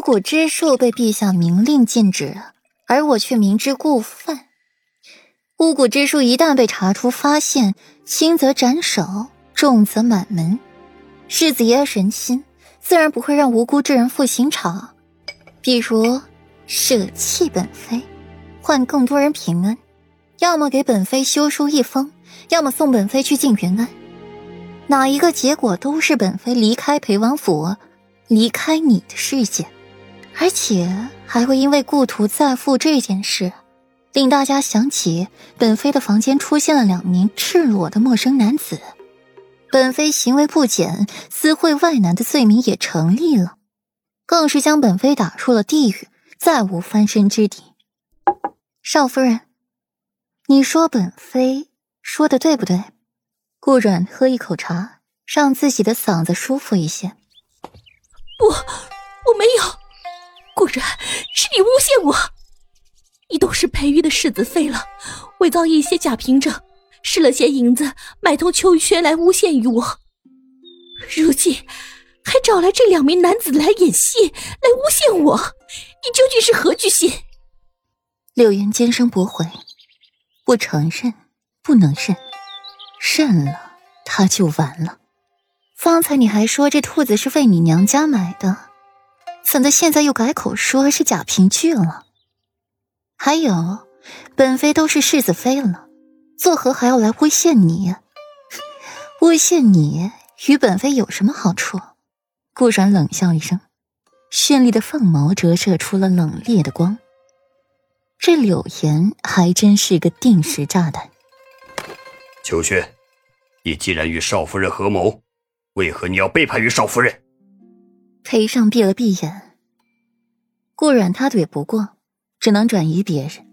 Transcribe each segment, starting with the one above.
巫蛊之术被陛下明令禁止，而我却明知故犯。巫蛊之术一旦被查出发现，轻则斩首，重则满门。世子爷神心，自然不会让无辜之人负刑场。比如，舍弃本妃，换更多人平安；要么给本妃修书一封，要么送本妃去静云庵。哪一个结果都是本妃离开裴王府，离开你的世界，而且还会因为故土再复这件事，令大家想起本妃的房间出现了两名赤裸的陌生男子。本妃行为不检，私会外男的罪名也成立了。更是将本妃打入了地狱，再无翻身之地。少夫人，你说本妃说的对不对？顾软喝一口茶，让自己的嗓子舒服一些。不，我没有。果然，是你诬陷我。你都是裴玉的世子妃了，伪造一些假凭证，施了些银子，买通秋轩来诬陷于我。如今。还找来这两名男子来演戏，来诬陷我，你究竟是何居心？柳岩尖声驳回：“不承认，不能认，认了他就完了。方才你还说这兔子是为你娘家买的，怎的现在又改口说是假凭据了？还有，本妃都是世子妃了，作何还要来诬陷你？诬陷你与本妃有什么好处？”顾然冷笑一声，绚丽的凤眸折射出了冷冽的光。这柳岩还真是个定时炸弹。秋轩，你既然与少夫人合谋，为何你要背叛于少夫人？裴尚闭了闭眼。顾软他怼不过，只能转移别人。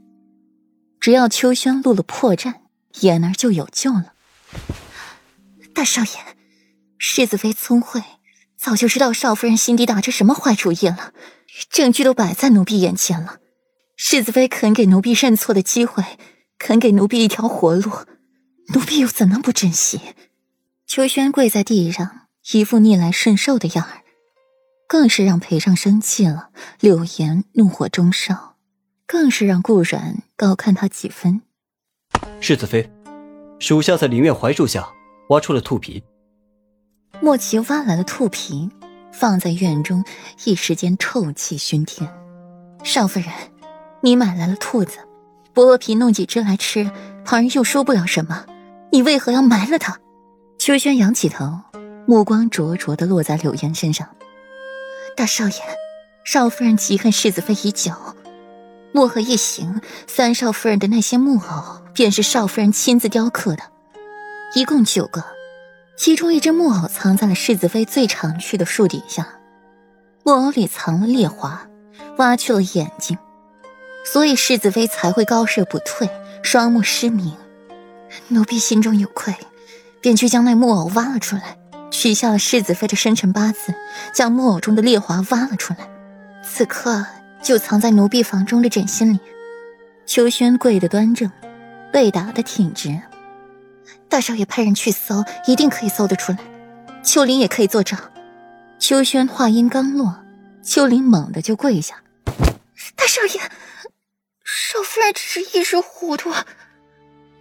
只要秋轩露了破绽，妍儿就有救了。大少爷，世子妃聪慧。早就知道少夫人心底打着什么坏主意了，证据都摆在奴婢眼前了。世子妃肯给奴婢认错的机会，肯给奴婢一条活路，奴婢又怎能不珍惜？秋轩跪在地上，一副逆来顺受的样儿，更是让裴尚生气了。柳岩怒火中烧，更是让顾然高看他几分。世子妃，属下在林院槐树下挖出了兔皮。莫奇挖来了兔皮，放在院中，一时间臭气熏天。少夫人，你买来了兔子，剥了皮弄几只来吃，旁人又说不了什么。你为何要埋了它？秋轩仰起头，目光灼灼的落在柳岩身上。大少爷，少夫人嫉恨世子妃已久，墨河一行，三少夫人的那些木偶，便是少夫人亲自雕刻的，一共九个。其中一只木偶藏在了世子妃最常去的树底下，木偶里藏了烈华，挖去了眼睛，所以世子妃才会高射不退，双目失明。奴婢心中有愧，便去将那木偶挖了出来，取下了世子妃的生辰八字，将木偶中的烈华挖了出来，此刻就藏在奴婢房中的枕芯里。秋轩跪得端正，背打得挺直。大少爷派人去搜，一定可以搜得出来。秋林也可以作证。秋轩话音刚落，秋林猛地就跪下：“大少爷，少夫人只是一时糊涂。”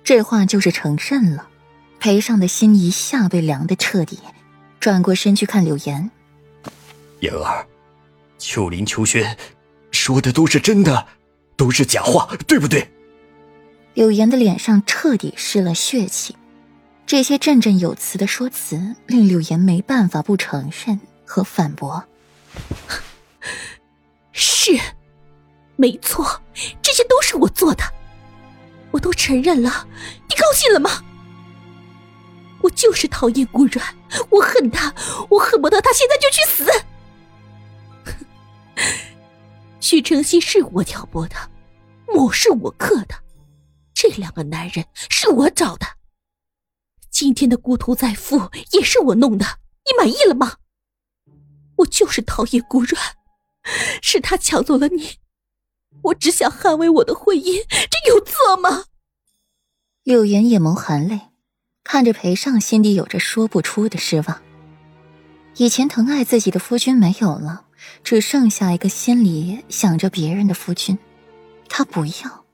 这话就是承认了。裴尚的心一下被凉得彻底，转过身去看柳岩：“言儿，秋林、秋轩说的都是真的，都是假话，对不对？”柳岩的脸上彻底失了血气。这些振振有词的说辞，令柳岩没办法不承认和反驳。是，没错，这些都是我做的，我都承认了。你高兴了吗？我就是讨厌顾软，我恨他，我恨不得他现在就去死。许承熙是我挑拨的，墨是我刻的，这两个男人是我找的。今天的孤图再复也是我弄的，你满意了吗？我就是讨厌顾软，是他抢走了你，我只想捍卫我的婚姻，这有错吗？柳岩眼眸含泪，看着裴尚，心底有着说不出的失望。以前疼爱自己的夫君没有了，只剩下一个心里想着别人的夫君。他不要。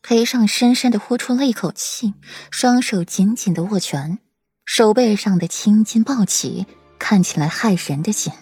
裴尚深深的呼出了一口气，双手紧紧的握拳，手背上的青筋暴起，看起来骇人的紧。